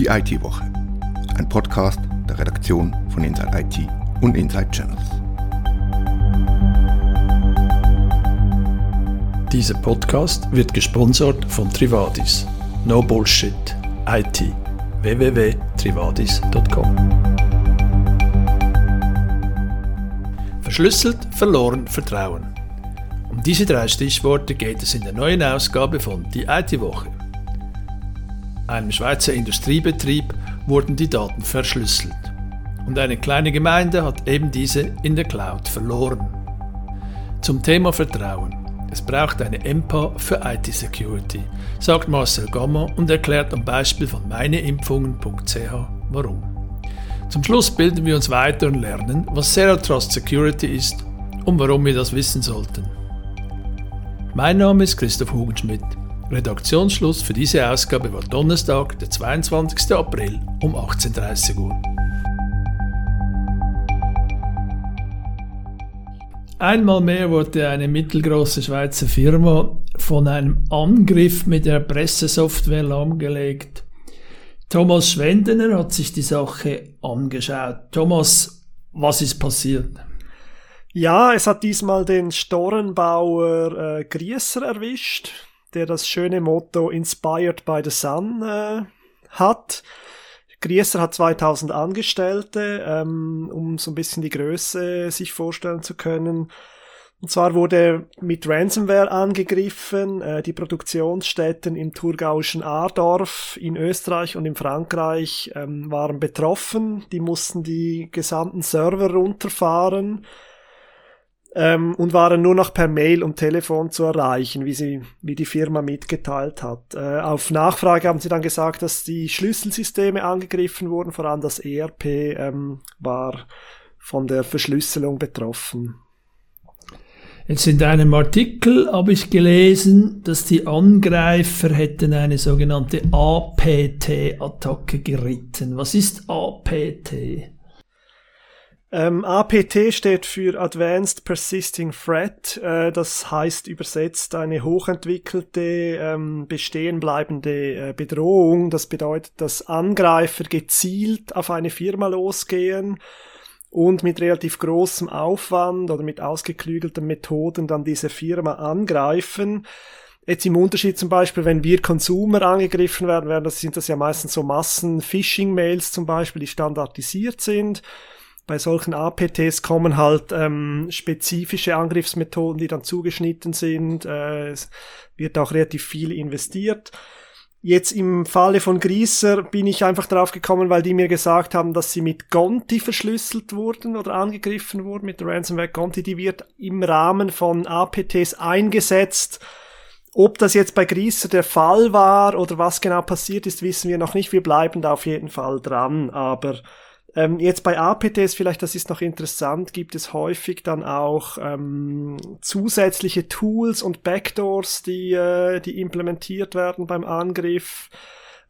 Die IT-Woche. Ein Podcast der Redaktion von Inside IT und Inside Channels. Dieser Podcast wird gesponsert von Trivadis. No Bullshit. IT. www.trivadis.com Verschlüsselt, verloren, Vertrauen. Um diese drei Stichworte geht es in der neuen Ausgabe von Die IT-Woche einem Schweizer Industriebetrieb, wurden die Daten verschlüsselt. Und eine kleine Gemeinde hat eben diese in der Cloud verloren. Zum Thema Vertrauen. Es braucht eine EMPA für IT-Security, sagt Marcel Gamma und erklärt am Beispiel von meineimpfungen.ch warum. Zum Schluss bilden wir uns weiter und lernen, was Zero Trust Security ist und warum wir das wissen sollten. Mein Name ist Christoph Hugenschmidt. Redaktionsschluss für diese Ausgabe war Donnerstag, der 22. April um 18.30 Uhr. Einmal mehr wurde eine mittelgroße Schweizer Firma von einem Angriff mit der Pressesoftware lahmgelegt. Thomas Schwendener hat sich die Sache angeschaut. Thomas, was ist passiert? Ja, es hat diesmal den Storenbauer äh, Grieser erwischt der das schöne Motto Inspired by the Sun äh, hat. Grieser hat 2000 Angestellte, ähm, um so ein bisschen die Größe sich vorstellen zu können. Und zwar wurde mit Ransomware angegriffen. Äh, die Produktionsstätten im thurgauischen Aardorf in Österreich und in Frankreich ähm, waren betroffen. Die mussten die gesamten Server runterfahren ähm, und waren nur noch per Mail und Telefon zu erreichen, wie sie, wie die Firma mitgeteilt hat. Äh, auf Nachfrage haben sie dann gesagt, dass die Schlüsselsysteme angegriffen wurden, vor allem das ERP ähm, war von der Verschlüsselung betroffen. Jetzt in einem Artikel habe ich gelesen, dass die Angreifer hätten eine sogenannte APT-Attacke geritten. Was ist APT? Ähm, APT steht für Advanced Persisting Threat. Äh, das heißt übersetzt eine hochentwickelte, ähm, bestehen bleibende äh, Bedrohung. Das bedeutet, dass Angreifer gezielt auf eine Firma losgehen und mit relativ großem Aufwand oder mit ausgeklügelten Methoden dann diese Firma angreifen. Jetzt im Unterschied zum Beispiel, wenn wir Consumer angegriffen werden, werden das sind das ja meistens so Massen-Phishing-Mails zum Beispiel, die standardisiert sind bei solchen APTs kommen halt ähm, spezifische Angriffsmethoden, die dann zugeschnitten sind. Äh, es wird auch relativ viel investiert. Jetzt im Falle von Grieser bin ich einfach drauf gekommen, weil die mir gesagt haben, dass sie mit Gonti verschlüsselt wurden oder angegriffen wurden mit Ransomware Gonti. Die wird im Rahmen von APTs eingesetzt. Ob das jetzt bei Grieser der Fall war oder was genau passiert ist, wissen wir noch nicht. Wir bleiben da auf jeden Fall dran, aber ähm, jetzt bei APTs vielleicht, das ist noch interessant, gibt es häufig dann auch ähm, zusätzliche Tools und Backdoors, die, äh, die implementiert werden beim Angriff,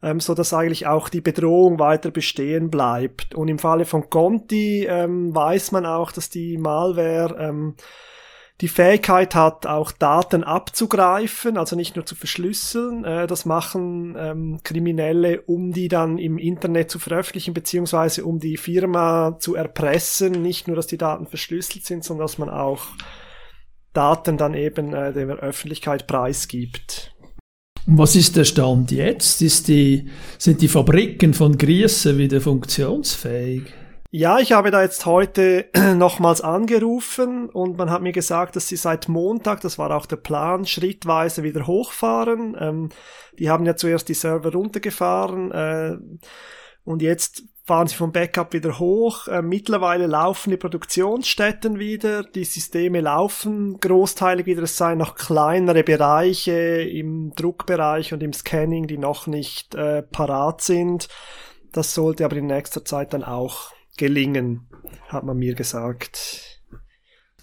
ähm, so dass eigentlich auch die Bedrohung weiter bestehen bleibt. Und im Falle von Conti ähm, weiß man auch, dass die Malware ähm, die Fähigkeit hat, auch Daten abzugreifen, also nicht nur zu verschlüsseln. Äh, das machen ähm, Kriminelle, um die dann im Internet zu veröffentlichen, beziehungsweise um die Firma zu erpressen. Nicht nur, dass die Daten verschlüsselt sind, sondern dass man auch Daten dann eben äh, der Öffentlichkeit preisgibt. Was ist der Stand jetzt? Die, sind die Fabriken von Griessen wieder funktionsfähig? Ja, ich habe da jetzt heute nochmals angerufen und man hat mir gesagt, dass sie seit Montag, das war auch der Plan, schrittweise wieder hochfahren. Ähm, die haben ja zuerst die Server runtergefahren äh, und jetzt fahren sie vom Backup wieder hoch. Äh, mittlerweile laufen die Produktionsstätten wieder, die Systeme laufen großteilig wieder. Es seien noch kleinere Bereiche im Druckbereich und im Scanning, die noch nicht äh, parat sind. Das sollte aber in nächster Zeit dann auch gelingen, hat man mir gesagt.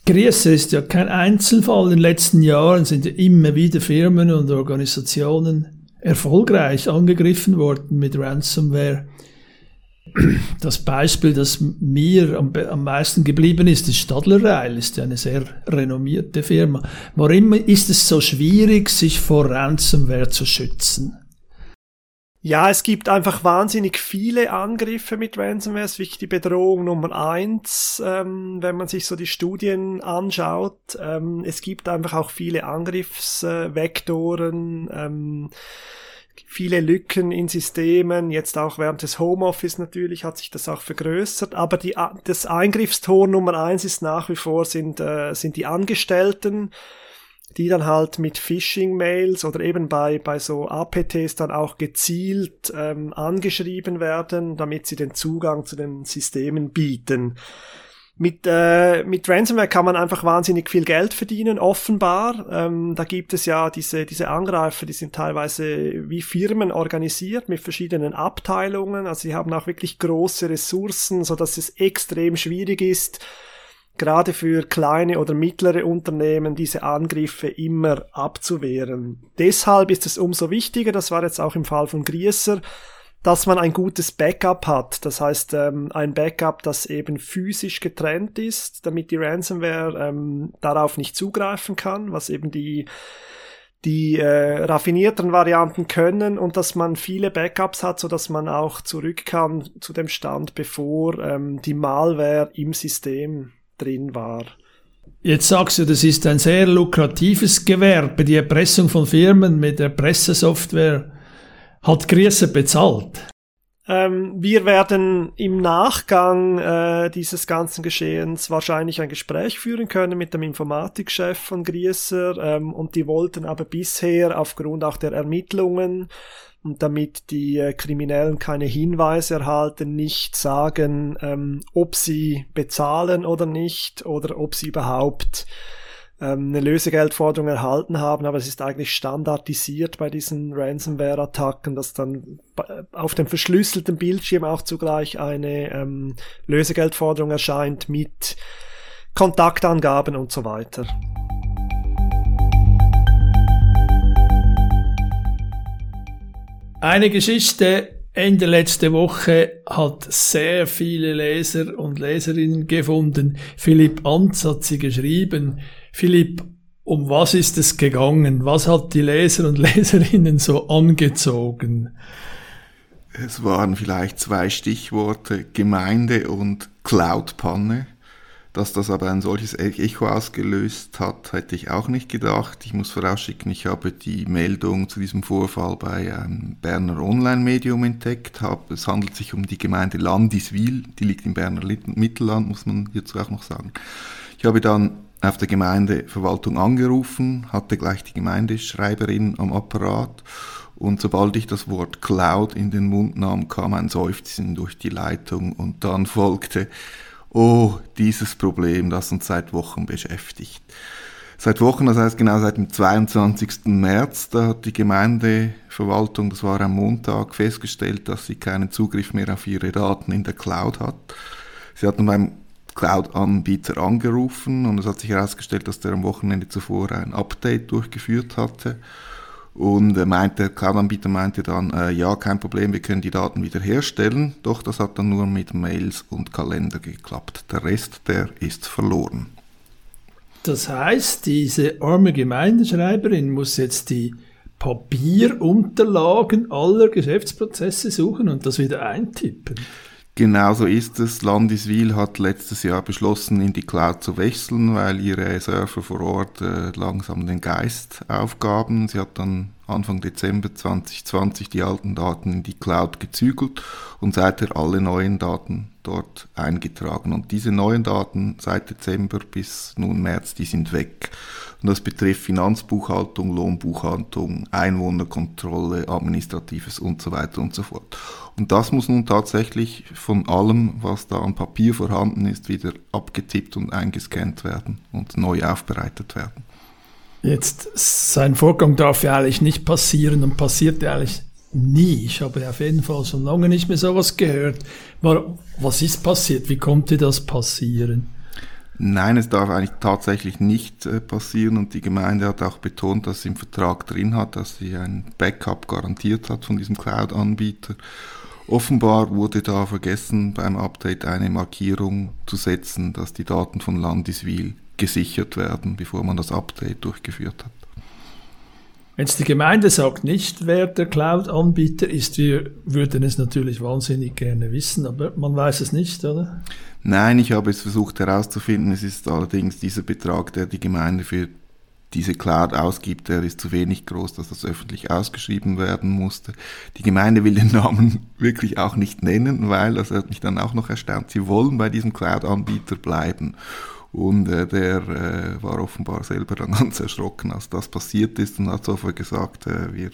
Grießer ist ja kein Einzelfall. In den letzten Jahren sind ja immer wieder Firmen und Organisationen erfolgreich angegriffen worden mit Ransomware. Das Beispiel, das mir am, am meisten geblieben ist, ist Stadler Rail, ist ja eine sehr renommierte Firma. Warum ist es so schwierig, sich vor Ransomware zu schützen? Ja, es gibt einfach wahnsinnig viele Angriffe mit Ransomware. Es ist wirklich die Bedrohung Nummer eins, ähm, wenn man sich so die Studien anschaut. Ähm, es gibt einfach auch viele Angriffsvektoren. Ähm, viele Lücken in Systemen, jetzt auch während des Homeoffice natürlich hat sich das auch vergrößert, aber die, das Eingriffstor Nummer eins ist nach wie vor sind, äh, sind die Angestellten, die dann halt mit Phishing-Mails oder eben bei, bei so APTs dann auch gezielt ähm, angeschrieben werden, damit sie den Zugang zu den Systemen bieten. Mit, äh, mit Ransomware kann man einfach wahnsinnig viel Geld verdienen, offenbar. Ähm, da gibt es ja diese, diese Angreifer, die sind teilweise wie Firmen organisiert mit verschiedenen Abteilungen. Also sie haben auch wirklich große Ressourcen, so dass es extrem schwierig ist, gerade für kleine oder mittlere Unternehmen diese Angriffe immer abzuwehren. Deshalb ist es umso wichtiger, das war jetzt auch im Fall von Grieser, dass man ein gutes Backup hat. Das heißt, ähm, ein Backup, das eben physisch getrennt ist, damit die Ransomware ähm, darauf nicht zugreifen kann, was eben die die äh, raffinierteren Varianten können und dass man viele Backups hat, so dass man auch zurück kann zu dem Stand, bevor ähm, die Malware im System drin war. Jetzt sagst du, das ist ein sehr lukratives Gewerbe, die Erpressung von Firmen mit Erpressesoftware. Hat Grieser bezahlt? Ähm, wir werden im Nachgang äh, dieses ganzen Geschehens wahrscheinlich ein Gespräch führen können mit dem Informatikchef von Grieser ähm, und die wollten aber bisher aufgrund auch der Ermittlungen und damit die äh, Kriminellen keine Hinweise erhalten, nicht sagen, ähm, ob sie bezahlen oder nicht oder ob sie überhaupt ähm, eine Lösegeldforderung erhalten haben, aber es ist eigentlich standardisiert bei diesen Ransomware-Attacken, dass dann auf dem verschlüsselten Bildschirm auch zugleich eine ähm, Lösegeldforderung erscheint mit Kontaktangaben und so weiter. Eine Geschichte Ende letzte Woche hat sehr viele Leser und Leserinnen gefunden. Philipp Antz hat sie geschrieben. Philipp, um was ist es gegangen? Was hat die Leser und Leserinnen so angezogen? Es waren vielleicht zwei Stichworte, Gemeinde und Cloud-Panne. Dass das aber ein solches Echo ausgelöst hat, hätte ich auch nicht gedacht. Ich muss vorausschicken, ich habe die Meldung zu diesem Vorfall bei einem Berner Online-Medium entdeckt. Es handelt sich um die Gemeinde Landiswil, die liegt im Berner Mittelland, muss man hierzu auch noch sagen. Ich habe dann auf der Gemeindeverwaltung angerufen, hatte gleich die Gemeindeschreiberin am Apparat und sobald ich das Wort Cloud in den Mund nahm, kam ein Seufzen durch die Leitung und dann folgte oh, dieses Problem, das uns seit Wochen beschäftigt. Seit Wochen, das heißt genau seit dem 22. März, da hat die Gemeindeverwaltung, das war am Montag, festgestellt, dass sie keinen Zugriff mehr auf ihre Daten in der Cloud hat. Sie hatten beim Cloud-Anbieter angerufen und es hat sich herausgestellt, dass der am Wochenende zuvor ein Update durchgeführt hatte und er meinte, der Cloud-Anbieter meinte dann, äh, ja, kein Problem, wir können die Daten wiederherstellen. Doch das hat dann nur mit Mails und Kalender geklappt. Der Rest, der ist verloren. Das heißt, diese arme Gemeindeschreiberin muss jetzt die Papierunterlagen aller Geschäftsprozesse suchen und das wieder eintippen. Genauso ist es. Landiswil hat letztes Jahr beschlossen, in die Cloud zu wechseln, weil ihre Surfer vor Ort äh, langsam den Geist aufgaben. Sie hat dann Anfang Dezember 2020 die alten Daten in die Cloud gezügelt und seither alle neuen Daten dort eingetragen. Und diese neuen Daten seit Dezember bis nun März, die sind weg. Und das betrifft Finanzbuchhaltung, Lohnbuchhaltung, Einwohnerkontrolle, Administratives und so weiter und so fort. Und das muss nun tatsächlich von allem, was da an Papier vorhanden ist, wieder abgetippt und eingescannt werden und neu aufbereitet werden. Jetzt, sein Vorgang darf ja eigentlich nicht passieren und passiert ja eigentlich nie. Ich habe auf jeden Fall schon lange nicht mehr sowas gehört. Was ist passiert? Wie konnte das passieren? Nein, es darf eigentlich tatsächlich nicht äh, passieren und die Gemeinde hat auch betont, dass sie im Vertrag drin hat, dass sie ein Backup garantiert hat von diesem Cloud-Anbieter. Offenbar wurde da vergessen, beim Update eine Markierung zu setzen, dass die Daten von Landiswil gesichert werden, bevor man das Update durchgeführt hat. Wenn es die Gemeinde sagt nicht, wer der Cloud-Anbieter ist, wir würden es natürlich wahnsinnig gerne wissen, aber man weiß es nicht, oder? Nein, ich habe es versucht herauszufinden. Es ist allerdings dieser Betrag, der die Gemeinde für diese Cloud ausgibt, der ist zu wenig groß, dass das öffentlich ausgeschrieben werden musste. Die Gemeinde will den Namen wirklich auch nicht nennen, weil, das hat mich dann auch noch erstaunt, sie wollen bei diesem Cloud-Anbieter bleiben. Und äh, der äh, war offenbar selber dann ganz erschrocken, als das passiert ist und hat sofort gesagt, äh, wir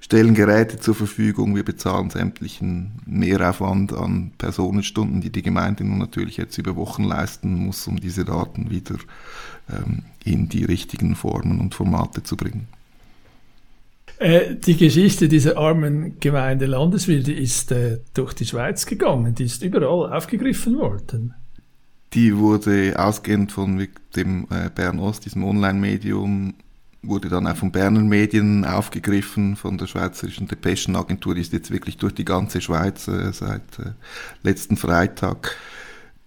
stellen Geräte zur Verfügung, wir bezahlen sämtlichen Mehraufwand an Personenstunden, die die Gemeinde nun natürlich jetzt über Wochen leisten muss, um diese Daten wieder ähm, in die richtigen Formen und Formate zu bringen. Äh, die Geschichte dieser armen Gemeinde Landeswilde ist äh, durch die Schweiz gegangen, die ist überall aufgegriffen worden. Die wurde ausgehend von dem äh, Bern Ost, diesem Online-Medium, wurde dann auch von Berner Medien aufgegriffen, von der Schweizerischen Depeschenagentur, die ist jetzt wirklich durch die ganze Schweiz äh, seit äh, letzten Freitag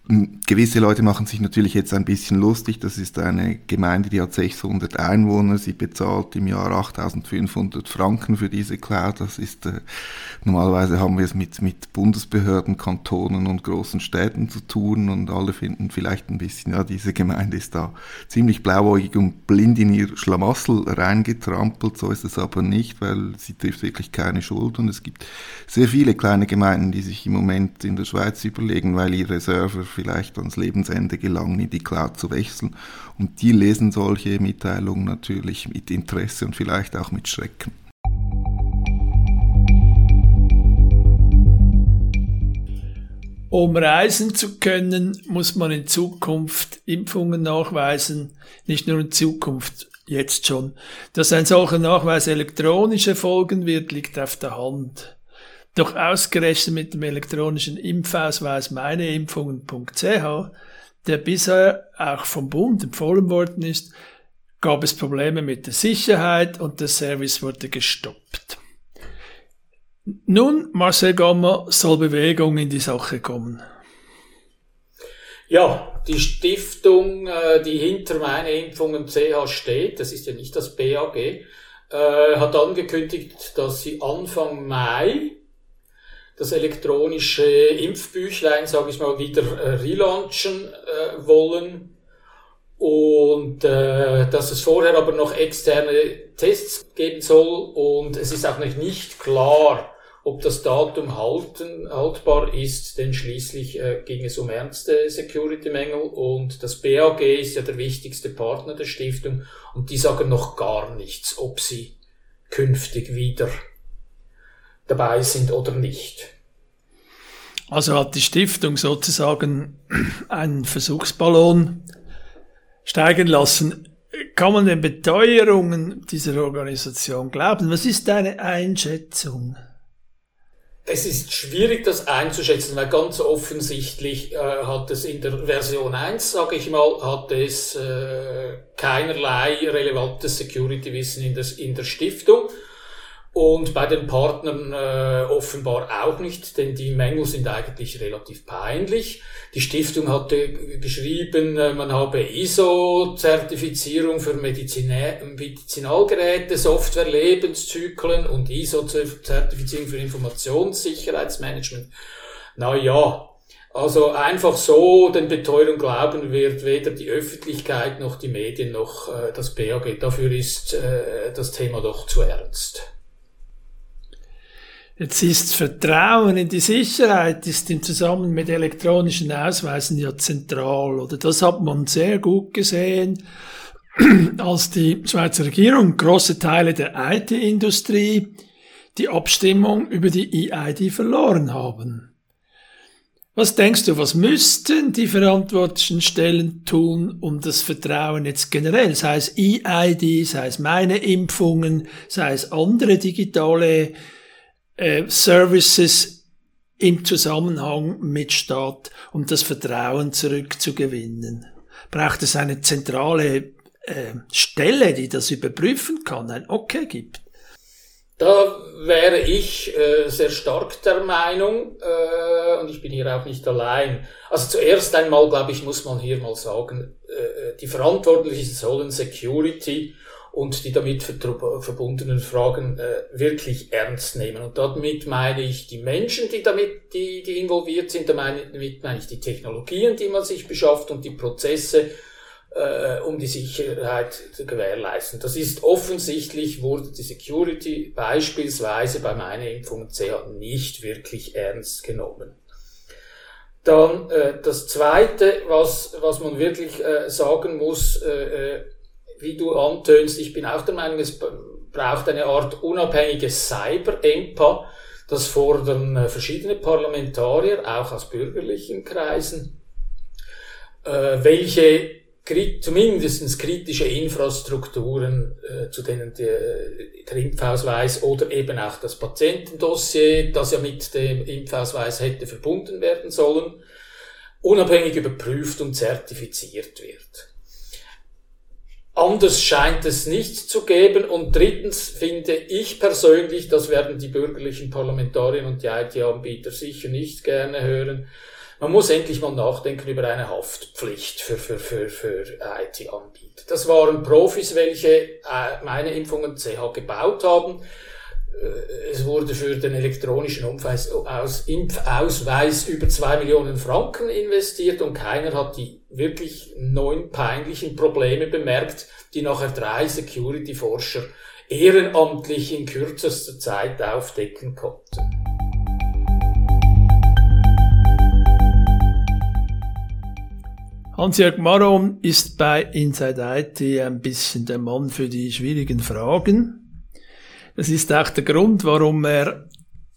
Gewisse Leute machen sich natürlich jetzt ein bisschen lustig. Das ist eine Gemeinde, die hat 600 Einwohner. Sie bezahlt im Jahr 8500 Franken für diese Cloud. Das ist, äh, normalerweise haben wir es mit, mit Bundesbehörden, Kantonen und großen Städten zu tun und alle finden vielleicht ein bisschen, ja, diese Gemeinde ist da ziemlich blauäugig und blind in ihr Schlamassel reingetrampelt. So ist es aber nicht, weil sie trifft wirklich keine Schuld und es gibt sehr viele kleine Gemeinden, die sich im Moment in der Schweiz überlegen, weil ihre Server vielleicht ans Lebensende gelangen, in die Cloud zu wechseln. Und die lesen solche Mitteilungen natürlich mit Interesse und vielleicht auch mit Schrecken. Um reisen zu können, muss man in Zukunft Impfungen nachweisen, nicht nur in Zukunft, jetzt schon. Dass ein solcher Nachweis elektronisch erfolgen wird, liegt auf der Hand. Doch ausgerechnet mit dem elektronischen Impfausweis meineimpfungen.ch, der bisher auch vom Bund empfohlen worden ist, gab es Probleme mit der Sicherheit und der Service wurde gestoppt. Nun, Marcel Gamma, soll Bewegung in die Sache kommen. Ja, die Stiftung, äh, die hinter meineimpfungen.ch steht, das ist ja nicht das BAG, äh, hat angekündigt, dass sie Anfang Mai das elektronische Impfbüchlein, sage ich mal, wieder äh, relaunchen äh, wollen. Und äh, dass es vorher aber noch externe Tests geben soll. Und es ist auch noch nicht klar, ob das Datum halten, haltbar ist, denn schließlich äh, ging es um ernste Security-Mängel und das BAG ist ja der wichtigste Partner der Stiftung. Und die sagen noch gar nichts, ob sie künftig wieder dabei sind oder nicht. Also hat die Stiftung sozusagen einen Versuchsballon steigen lassen. Kann man den Beteuerungen dieser Organisation glauben? Was ist deine Einschätzung? Es ist schwierig, das einzuschätzen, weil ganz offensichtlich äh, hat es in der Version 1, sage ich mal, hat es äh, keinerlei relevantes Security-Wissen in, in der Stiftung. Und bei den Partnern äh, offenbar auch nicht, denn die Mängel sind eigentlich relativ peinlich. Die Stiftung hatte geschrieben, äh, man habe ISO-Zertifizierung für Medizinalgeräte, Software, Lebenszyklen und ISO-Zertifizierung für Informationssicherheitsmanagement. Na ja, also einfach so den Beteuerung glauben wird weder die Öffentlichkeit noch die Medien noch äh, das BAG. Dafür ist äh, das Thema doch zu ernst. Jetzt ist Vertrauen in die Sicherheit ist im Zusammenhang mit elektronischen Ausweisen ja zentral, oder das hat man sehr gut gesehen, als die Schweizer Regierung große Teile der IT-Industrie die Abstimmung über die EID verloren haben. Was denkst du, was müssten die verantwortlichen Stellen tun, um das Vertrauen jetzt generell, sei es EID, sei es meine Impfungen, sei es andere digitale äh, Services im Zusammenhang mit Staat, um das Vertrauen zurückzugewinnen? Braucht es eine zentrale äh, Stelle, die das überprüfen kann, ein Okay gibt? Da wäre ich äh, sehr stark der Meinung, äh, und ich bin hier auch nicht allein. Also zuerst einmal, glaube ich, muss man hier mal sagen, äh, die Verantwortlichen sollen Security und die damit verbundenen Fragen äh, wirklich ernst nehmen. Und damit meine ich die Menschen, die damit, die, die involviert sind, damit meine ich die Technologien, die man sich beschafft und die Prozesse, äh, um die Sicherheit zu gewährleisten. Das ist offensichtlich, wurde die Security beispielsweise bei meiner Impfung CH nicht wirklich ernst genommen. Dann äh, das Zweite, was, was man wirklich äh, sagen muss, äh, äh wie du antönst, ich bin auch der Meinung, es braucht eine Art unabhängiges Cyber-EMPA. Das fordern äh, verschiedene Parlamentarier, auch aus bürgerlichen Kreisen, äh, welche zumindest kritische Infrastrukturen, äh, zu denen der, Impfausweis oder eben auch das Patientendossier, das ja mit dem Impfausweis hätte verbunden werden sollen, unabhängig überprüft und zertifiziert wird. Anders scheint es nicht zu geben. Und drittens finde ich persönlich, das werden die bürgerlichen Parlamentarier und die IT-Anbieter sicher nicht gerne hören, man muss endlich mal nachdenken über eine Haftpflicht für, für, für, für IT-Anbieter. Das waren Profis, welche äh, meine Impfungen CH gebaut haben. Äh, es wurde für den elektronischen Impfausweis über zwei Millionen Franken investiert und keiner hat die wirklich neun peinlichen Probleme bemerkt, die nachher drei Security-Forscher ehrenamtlich in kürzester Zeit aufdecken konnten. Hans-Jörg Maron ist bei Inside IT ein bisschen der Mann für die schwierigen Fragen. Das ist auch der Grund, warum er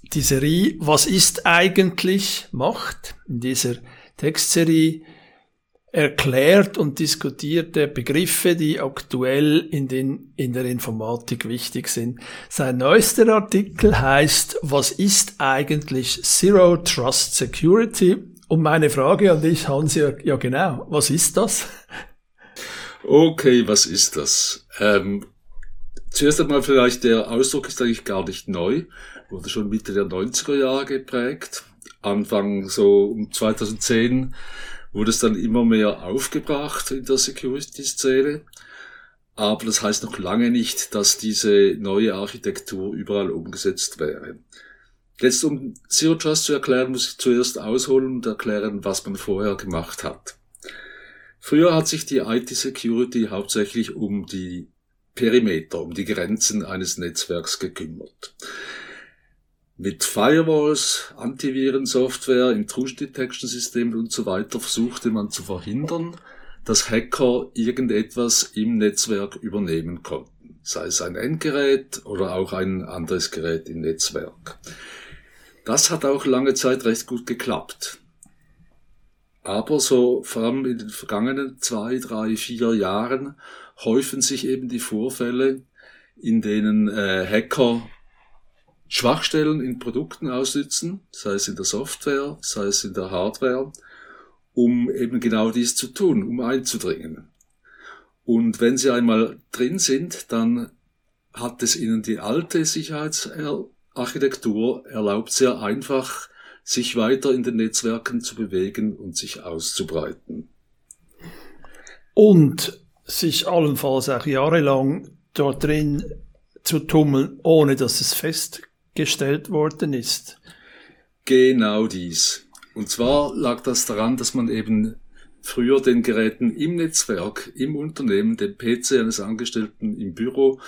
die Serie Was ist eigentlich macht. In dieser Textserie erklärt und diskutiert er Begriffe, die aktuell in, den, in der Informatik wichtig sind. Sein neuester Artikel heißt, was ist eigentlich Zero Trust Security? Und meine Frage an dich, Hans, ja, ja genau, was ist das? Okay, was ist das? Ähm, zuerst einmal vielleicht, der Ausdruck ist eigentlich gar nicht neu, wurde schon Mitte der 90er Jahre geprägt. Anfang so um 2010 wurde es dann immer mehr aufgebracht in der Security-Szene. Aber das heißt noch lange nicht, dass diese neue Architektur überall umgesetzt wäre. Jetzt, um Zero Trust zu erklären, muss ich zuerst ausholen und erklären, was man vorher gemacht hat. Früher hat sich die IT-Security hauptsächlich um die Perimeter, um die Grenzen eines Netzwerks gekümmert. Mit Firewalls, Antivirensoftware, Intrusion Detection Systemen und so weiter versuchte man zu verhindern, dass Hacker irgendetwas im Netzwerk übernehmen konnten. Sei es ein Endgerät oder auch ein anderes Gerät im Netzwerk. Das hat auch lange Zeit recht gut geklappt. Aber so vor allem in den vergangenen zwei, drei, vier Jahren häufen sich eben die Vorfälle, in denen äh, Hacker Schwachstellen in Produkten aussitzen, sei es in der Software, sei es in der Hardware, um eben genau dies zu tun, um einzudringen. Und wenn sie einmal drin sind, dann hat es ihnen die alte Sicherheitsarchitektur erlaubt, sehr einfach sich weiter in den Netzwerken zu bewegen und sich auszubreiten. Und sich allenfalls auch jahrelang dort drin zu tummeln, ohne dass es fest gestellt worden ist. Genau dies. Und zwar lag das daran, dass man eben früher den Geräten im Netzwerk, im Unternehmen, dem PC eines Angestellten im Büro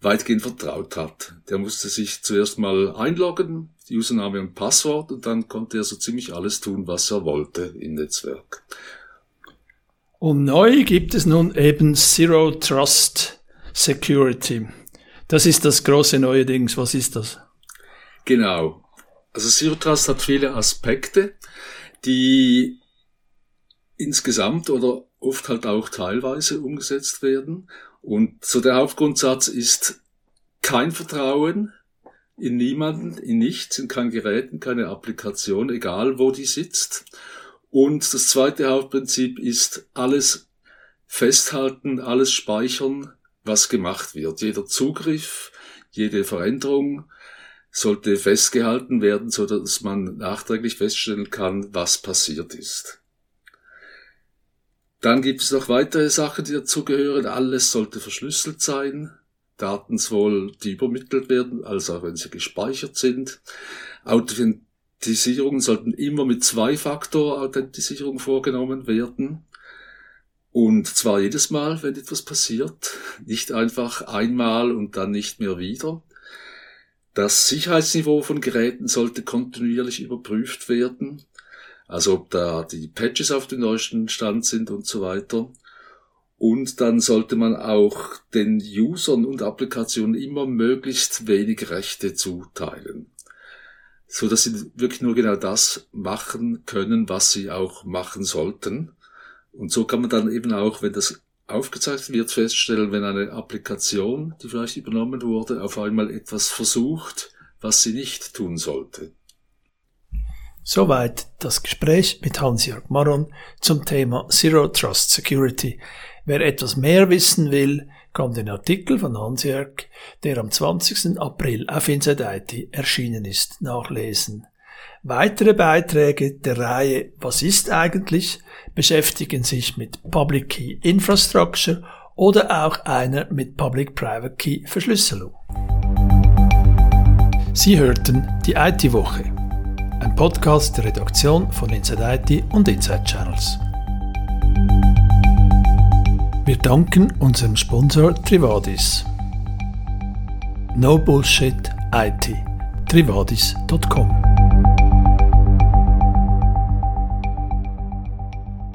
weitgehend vertraut hat. Der musste sich zuerst mal einloggen, Username und Passwort, und dann konnte er so ziemlich alles tun, was er wollte im Netzwerk. Und neu gibt es nun eben Zero Trust Security. Das ist das große neue Dings. Was ist das? Genau. Also Zero Trust hat viele Aspekte, die insgesamt oder oft halt auch teilweise umgesetzt werden. Und so der Hauptgrundsatz ist kein Vertrauen in niemanden, in nichts, in kein Gerät, in keine Applikation, egal wo die sitzt. Und das zweite Hauptprinzip ist alles festhalten, alles speichern, was gemacht wird. Jeder Zugriff, jede Veränderung, sollte festgehalten werden, so dass man nachträglich feststellen kann, was passiert ist. Dann gibt es noch weitere Sachen, die dazugehören. Alles sollte verschlüsselt sein. Daten sowohl die übermittelt werden, als auch wenn sie gespeichert sind. Authentisierungen sollten immer mit Zwei-Faktor-Authentisierung vorgenommen werden. Und zwar jedes Mal, wenn etwas passiert. Nicht einfach einmal und dann nicht mehr wieder. Das Sicherheitsniveau von Geräten sollte kontinuierlich überprüft werden. Also ob da die Patches auf dem neuesten Stand sind und so weiter. Und dann sollte man auch den Usern und Applikationen immer möglichst wenig Rechte zuteilen. So dass sie wirklich nur genau das machen können, was sie auch machen sollten. Und so kann man dann eben auch, wenn das aufgezeichnet wird, feststellen, wenn eine Applikation, die vielleicht übernommen wurde, auf einmal etwas versucht, was sie nicht tun sollte. Soweit das Gespräch mit Hans-Jörg Maron zum Thema Zero Trust Security. Wer etwas mehr wissen will, kann den Artikel von Hans-Jörg, der am 20. April auf Inside IT erschienen ist, nachlesen. Weitere Beiträge der Reihe Was ist eigentlich beschäftigen sich mit Public Key Infrastructure oder auch einer mit Public-Private Key Verschlüsselung. Sie hörten die IT-Woche, ein Podcast der Redaktion von Inside IT und Inside Channels. Wir danken unserem Sponsor Trivadis. No Bullshit IT. Trivadis.com